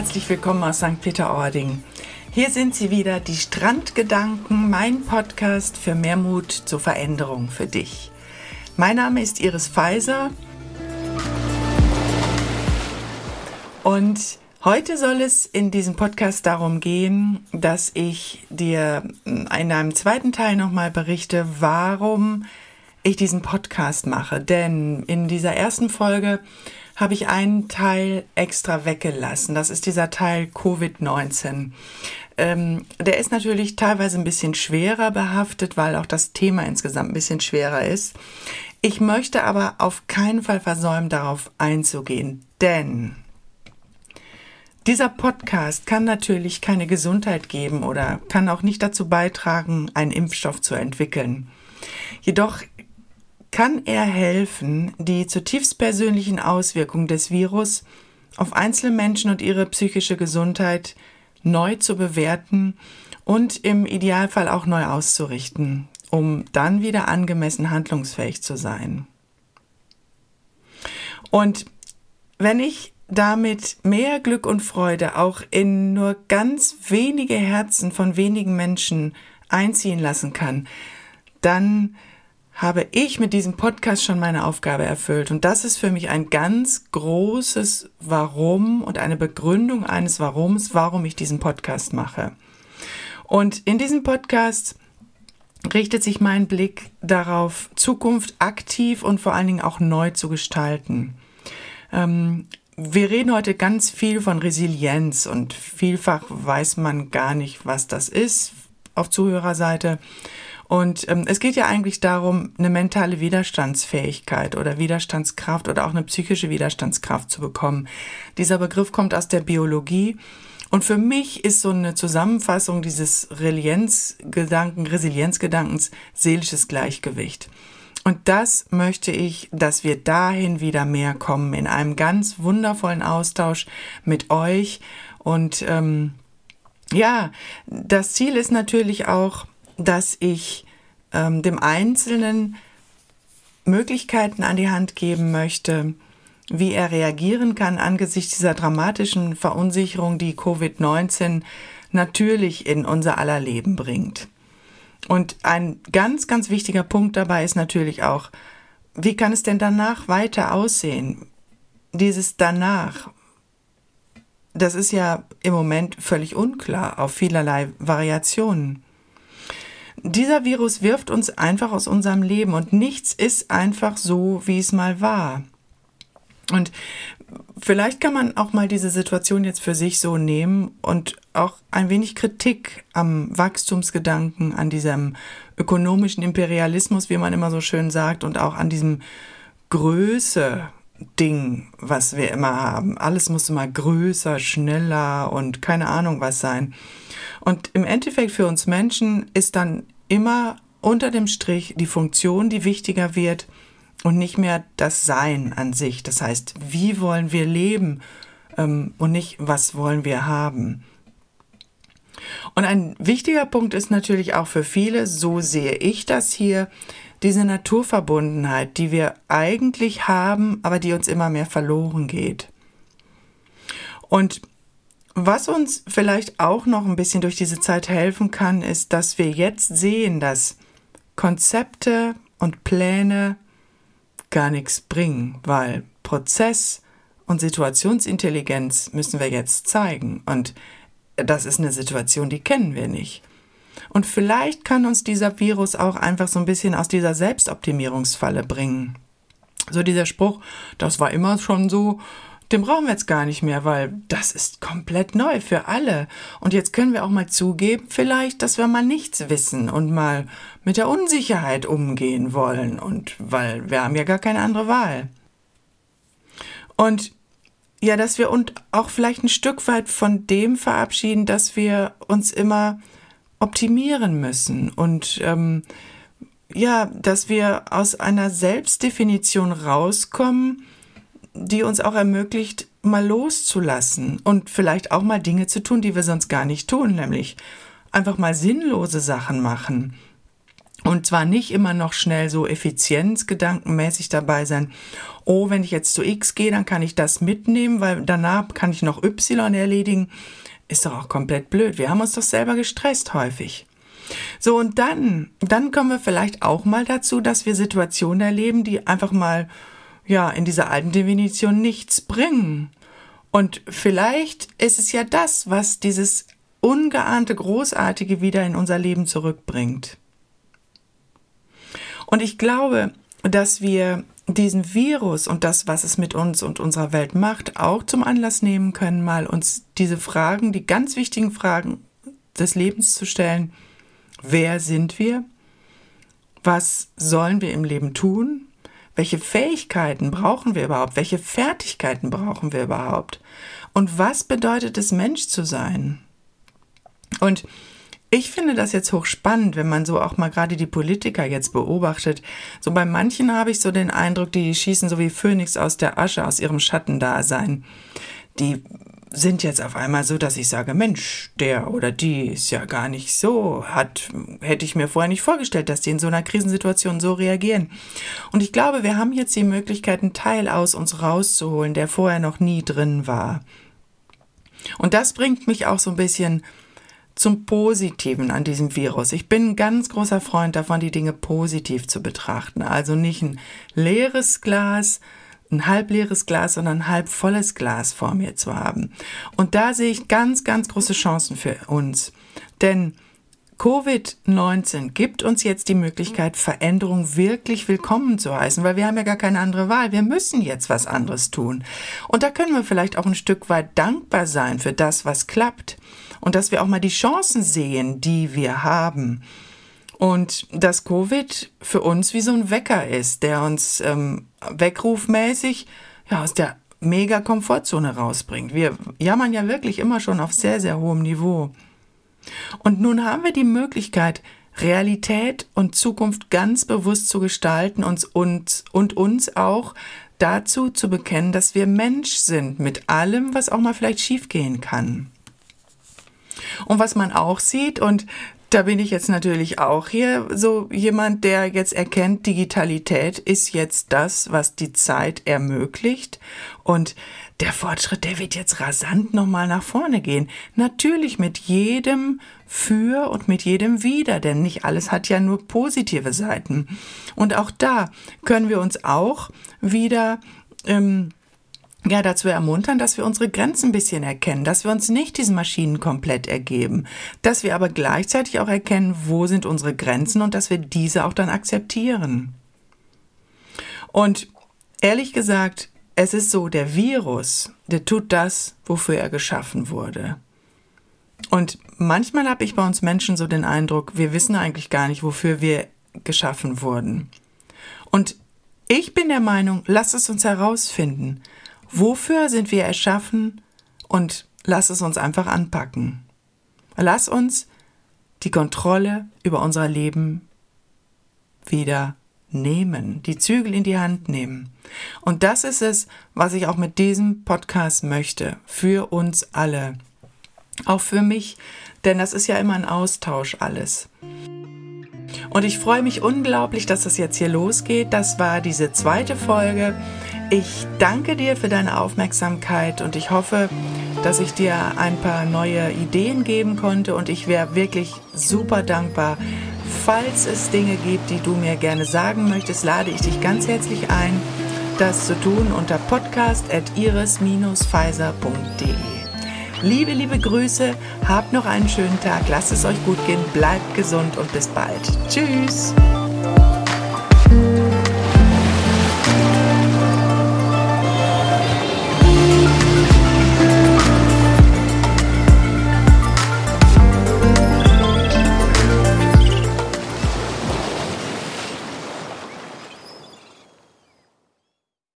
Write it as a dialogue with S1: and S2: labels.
S1: Herzlich willkommen aus St. Peter-Ording. Hier sind sie wieder, die Strandgedanken, mein Podcast für mehr Mut zur Veränderung für dich. Mein Name ist Iris Pfizer und heute soll es in diesem Podcast darum gehen, dass ich dir in einem zweiten Teil nochmal berichte, warum ich diesen Podcast mache. Denn in dieser ersten Folge habe ich einen Teil extra weggelassen. Das ist dieser Teil Covid-19. Ähm, der ist natürlich teilweise ein bisschen schwerer behaftet, weil auch das Thema insgesamt ein bisschen schwerer ist. Ich möchte aber auf keinen Fall versäumen, darauf einzugehen, denn dieser Podcast kann natürlich keine Gesundheit geben oder kann auch nicht dazu beitragen, einen Impfstoff zu entwickeln. Jedoch kann er helfen, die zutiefst persönlichen Auswirkungen des Virus auf einzelne Menschen und ihre psychische Gesundheit neu zu bewerten und im Idealfall auch neu auszurichten, um dann wieder angemessen handlungsfähig zu sein. Und wenn ich damit mehr Glück und Freude auch in nur ganz wenige Herzen von wenigen Menschen einziehen lassen kann, dann habe ich mit diesem Podcast schon meine Aufgabe erfüllt. Und das ist für mich ein ganz großes Warum und eine Begründung eines Warums, warum ich diesen Podcast mache. Und in diesem Podcast richtet sich mein Blick darauf, Zukunft aktiv und vor allen Dingen auch neu zu gestalten. Ähm, wir reden heute ganz viel von Resilienz und vielfach weiß man gar nicht, was das ist auf Zuhörerseite. Und ähm, es geht ja eigentlich darum, eine mentale Widerstandsfähigkeit oder Widerstandskraft oder auch eine psychische Widerstandskraft zu bekommen. Dieser Begriff kommt aus der Biologie. Und für mich ist so eine Zusammenfassung dieses Resilienzgedanken, Resilienzgedankens seelisches Gleichgewicht. Und das möchte ich, dass wir dahin wieder mehr kommen, in einem ganz wundervollen Austausch mit euch. Und ähm, ja, das Ziel ist natürlich auch, dass ich ähm, dem Einzelnen Möglichkeiten an die Hand geben möchte, wie er reagieren kann angesichts dieser dramatischen Verunsicherung, die Covid-19 natürlich in unser aller Leben bringt. Und ein ganz, ganz wichtiger Punkt dabei ist natürlich auch, wie kann es denn danach weiter aussehen? Dieses danach, das ist ja im Moment völlig unklar auf vielerlei Variationen. Dieser Virus wirft uns einfach aus unserem Leben und nichts ist einfach so, wie es mal war. Und vielleicht kann man auch mal diese Situation jetzt für sich so nehmen und auch ein wenig Kritik am Wachstumsgedanken, an diesem ökonomischen Imperialismus, wie man immer so schön sagt, und auch an diesem Größe Ding, was wir immer haben. Alles muss immer größer, schneller und keine Ahnung was sein. Und im Endeffekt für uns Menschen ist dann immer unter dem Strich die Funktion, die wichtiger wird und nicht mehr das Sein an sich. Das heißt, wie wollen wir leben ähm, und nicht, was wollen wir haben. Und ein wichtiger Punkt ist natürlich auch für viele, so sehe ich das hier, diese Naturverbundenheit, die wir eigentlich haben, aber die uns immer mehr verloren geht. Und was uns vielleicht auch noch ein bisschen durch diese Zeit helfen kann, ist, dass wir jetzt sehen, dass Konzepte und Pläne gar nichts bringen, weil Prozess und Situationsintelligenz müssen wir jetzt zeigen. Und das ist eine Situation, die kennen wir nicht. Und vielleicht kann uns dieser Virus auch einfach so ein bisschen aus dieser Selbstoptimierungsfalle bringen. So dieser Spruch, das war immer schon so, den brauchen wir jetzt gar nicht mehr, weil das ist komplett neu für alle. Und jetzt können wir auch mal zugeben, vielleicht, dass wir mal nichts wissen und mal mit der Unsicherheit umgehen wollen. Und weil wir haben ja gar keine andere Wahl. Und ja, dass wir uns auch vielleicht ein Stück weit von dem verabschieden, dass wir uns immer optimieren müssen und ähm, ja, dass wir aus einer Selbstdefinition rauskommen, die uns auch ermöglicht, mal loszulassen und vielleicht auch mal Dinge zu tun, die wir sonst gar nicht tun, nämlich einfach mal sinnlose Sachen machen. Und zwar nicht immer noch schnell so effizienzgedankenmäßig dabei sein. Oh, wenn ich jetzt zu X gehe, dann kann ich das mitnehmen, weil danach kann ich noch Y erledigen. Ist doch auch komplett blöd. Wir haben uns doch selber gestresst häufig. So, und dann, dann kommen wir vielleicht auch mal dazu, dass wir Situationen erleben, die einfach mal, ja, in dieser alten Definition nichts bringen. Und vielleicht ist es ja das, was dieses ungeahnte Großartige wieder in unser Leben zurückbringt. Und ich glaube, dass wir diesen Virus und das, was es mit uns und unserer Welt macht, auch zum Anlass nehmen können, mal uns diese Fragen, die ganz wichtigen Fragen des Lebens zu stellen. Wer sind wir? Was sollen wir im Leben tun? Welche Fähigkeiten brauchen wir überhaupt? Welche Fertigkeiten brauchen wir überhaupt? Und was bedeutet es, Mensch zu sein? Und ich finde das jetzt hochspannend, wenn man so auch mal gerade die Politiker jetzt beobachtet. So bei manchen habe ich so den Eindruck, die schießen so wie Phönix aus der Asche, aus ihrem Schattendasein. Die sind jetzt auf einmal so, dass ich sage, Mensch, der oder die ist ja gar nicht so, hat, hätte ich mir vorher nicht vorgestellt, dass die in so einer Krisensituation so reagieren. Und ich glaube, wir haben jetzt die Möglichkeit, einen Teil aus uns rauszuholen, der vorher noch nie drin war. Und das bringt mich auch so ein bisschen zum Positiven an diesem Virus. Ich bin ein ganz großer Freund davon, die Dinge positiv zu betrachten. Also nicht ein leeres Glas, ein halbleeres Glas, sondern ein halb volles Glas vor mir zu haben. Und da sehe ich ganz, ganz große Chancen für uns. Denn Covid-19 gibt uns jetzt die Möglichkeit, Veränderung wirklich willkommen zu heißen, weil wir haben ja gar keine andere Wahl. Wir müssen jetzt was anderes tun. Und da können wir vielleicht auch ein Stück weit dankbar sein für das, was klappt und dass wir auch mal die Chancen sehen, die wir haben. Und dass Covid für uns wie so ein Wecker ist, der uns ähm, weckrufmäßig ja, aus der mega Komfortzone rausbringt. Wir jammern ja wirklich immer schon auf sehr, sehr hohem Niveau. Und nun haben wir die Möglichkeit, Realität und Zukunft ganz bewusst zu gestalten uns und, und uns auch dazu zu bekennen, dass wir Mensch sind mit allem, was auch mal vielleicht schiefgehen kann. Und was man auch sieht, und da bin ich jetzt natürlich auch hier so jemand, der jetzt erkennt, Digitalität ist jetzt das, was die Zeit ermöglicht. Und der Fortschritt, der wird jetzt rasant nochmal nach vorne gehen. Natürlich mit jedem für und mit jedem wieder, denn nicht alles hat ja nur positive Seiten. Und auch da können wir uns auch wieder ähm, ja, dazu ermuntern, dass wir unsere Grenzen ein bisschen erkennen, dass wir uns nicht diesen Maschinen komplett ergeben, dass wir aber gleichzeitig auch erkennen, wo sind unsere Grenzen und dass wir diese auch dann akzeptieren. Und ehrlich gesagt, es ist so, der Virus, der tut das, wofür er geschaffen wurde. Und manchmal habe ich bei uns Menschen so den Eindruck, wir wissen eigentlich gar nicht, wofür wir geschaffen wurden. Und ich bin der Meinung, lass es uns herausfinden. Wofür sind wir erschaffen? Und lass es uns einfach anpacken. Lass uns die Kontrolle über unser Leben wieder nehmen, die Zügel in die Hand nehmen. Und das ist es, was ich auch mit diesem Podcast möchte, für uns alle. Auch für mich, denn das ist ja immer ein Austausch alles. Und ich freue mich unglaublich, dass das jetzt hier losgeht. Das war diese zweite Folge. Ich danke dir für deine Aufmerksamkeit und ich hoffe, dass ich dir ein paar neue Ideen geben konnte und ich wäre wirklich super dankbar. Falls es Dinge gibt, die du mir gerne sagen möchtest, lade ich dich ganz herzlich ein, das zu tun unter podcast.iris-pfizer.de. Liebe, liebe Grüße, habt noch einen schönen Tag, lasst es euch gut gehen, bleibt gesund und bis bald. Tschüss!